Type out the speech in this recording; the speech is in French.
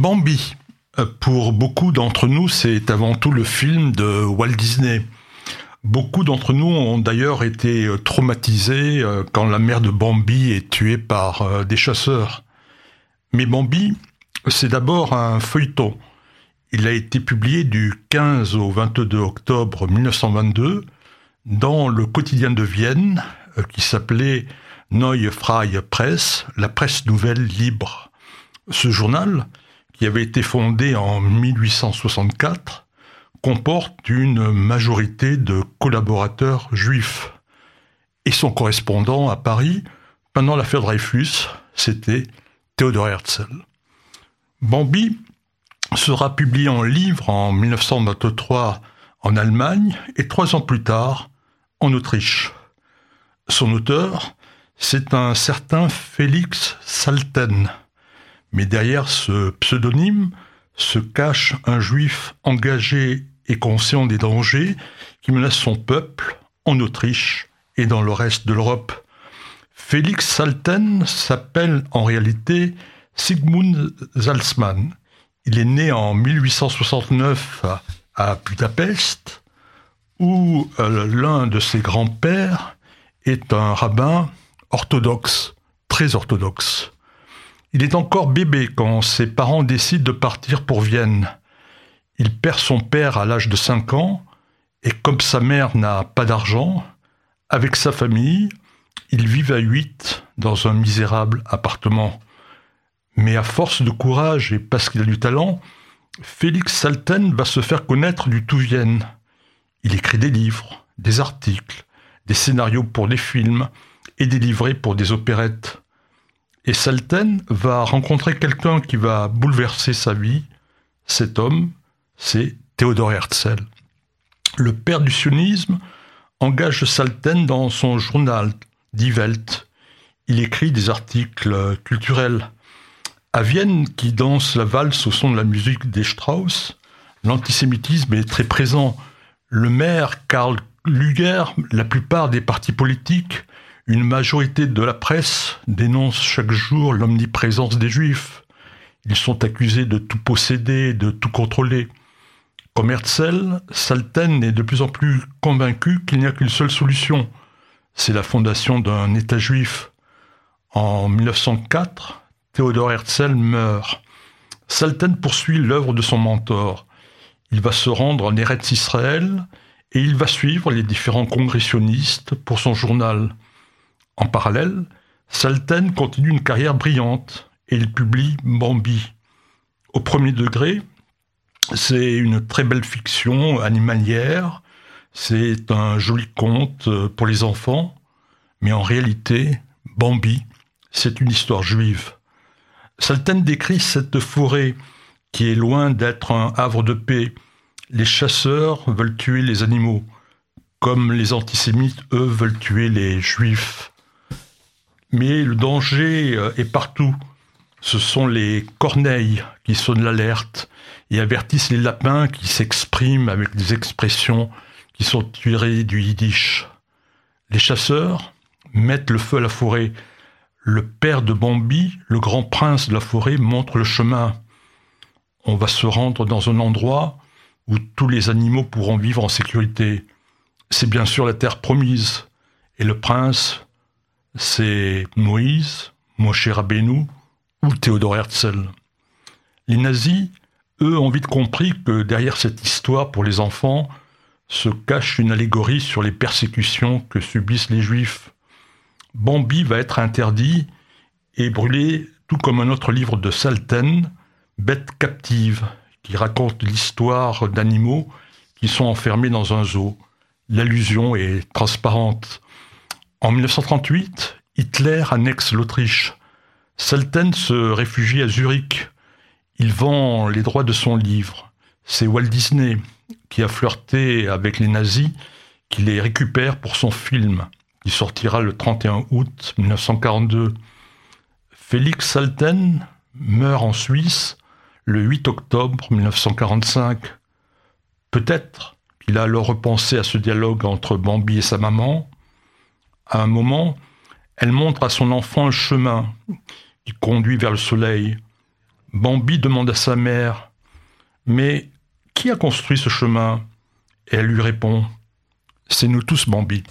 Bambi, pour beaucoup d'entre nous, c'est avant tout le film de Walt Disney. Beaucoup d'entre nous ont d'ailleurs été traumatisés euh, quand la mère de Bambi est tuée par euh, des chasseurs. Mais Bambi, c'est d'abord un feuilleton. Il a été publié du 15 au 22 octobre 1922 dans le quotidien de Vienne euh, qui s'appelait Neue Freie Presse, la presse nouvelle libre. Ce journal, qui avait été fondé en 1864, comporte une majorité de collaborateurs juifs. Et son correspondant à Paris, pendant l'affaire Dreyfus, c'était Théodore Herzl. Bambi sera publié en livre en 1923 en Allemagne et trois ans plus tard en Autriche. Son auteur, c'est un certain Félix Salten. Mais derrière ce pseudonyme se cache un juif engagé et conscient des dangers qui menacent son peuple en Autriche et dans le reste de l'Europe. Félix Salten s'appelle en réalité Sigmund Salzmann. Il est né en 1869 à Budapest, où euh, l'un de ses grands-pères est un rabbin orthodoxe, très orthodoxe. Il est encore bébé quand ses parents décident de partir pour Vienne. Il perd son père à l'âge de 5 ans, et comme sa mère n'a pas d'argent, avec sa famille, ils vivent à 8 dans un misérable appartement. Mais à force de courage et parce qu'il a du talent, Félix Salten va se faire connaître du tout Vienne. Il écrit des livres, des articles, des scénarios pour des films et des livrets pour des opérettes. Et Salten va rencontrer quelqu'un qui va bouleverser sa vie. Cet homme, c'est Théodore Herzl. Le père du sionisme engage Salten dans son journal Die Welt. Il écrit des articles culturels. À Vienne, qui danse la valse au son de la musique des Strauss, l'antisémitisme est très présent. Le maire Karl Luger, la plupart des partis politiques une majorité de la presse dénonce chaque jour l'omniprésence des Juifs. Ils sont accusés de tout posséder, de tout contrôler. Comme Herzl, Salten est de plus en plus convaincu qu'il n'y a qu'une seule solution. C'est la fondation d'un État juif. En 1904, Théodore Herzl meurt. Salten poursuit l'œuvre de son mentor. Il va se rendre en Eretz Israël et il va suivre les différents congressionnistes pour son journal. En parallèle, Salten continue une carrière brillante et il publie Bambi. Au premier degré, c'est une très belle fiction animalière, c'est un joli conte pour les enfants, mais en réalité, Bambi, c'est une histoire juive. Salten décrit cette forêt qui est loin d'être un havre de paix. Les chasseurs veulent tuer les animaux, comme les antisémites, eux, veulent tuer les juifs. Mais le danger euh, est partout. Ce sont les corneilles qui sonnent l'alerte et avertissent les lapins qui s'expriment avec des expressions qui sont tirées du yiddish. Les chasseurs mettent le feu à la forêt. Le père de Bambi, le grand prince de la forêt, montre le chemin. On va se rendre dans un endroit où tous les animaux pourront vivre en sécurité. C'est bien sûr la terre promise. Et le prince c'est Moïse, Moshe Rabbeinu ou Théodore Herzl. Les nazis, eux, ont vite compris que derrière cette histoire pour les enfants se cache une allégorie sur les persécutions que subissent les juifs. Bambi va être interdit et brûlé, tout comme un autre livre de Salten, Bête captive, qui raconte l'histoire d'animaux qui sont enfermés dans un zoo. L'allusion est transparente. En 1938, Hitler annexe l'Autriche. Salten se réfugie à Zurich. Il vend les droits de son livre. C'est Walt Disney qui a flirté avec les nazis qui les récupère pour son film, qui sortira le 31 août 1942. Félix Salten meurt en Suisse le 8 octobre 1945. Peut-être qu'il a alors repensé à ce dialogue entre Bambi et sa maman, à un moment, elle montre à son enfant un chemin qui conduit vers le soleil. Bambi demande à sa mère Mais qui a construit ce chemin? Et elle lui répond C'est nous tous, Bambi.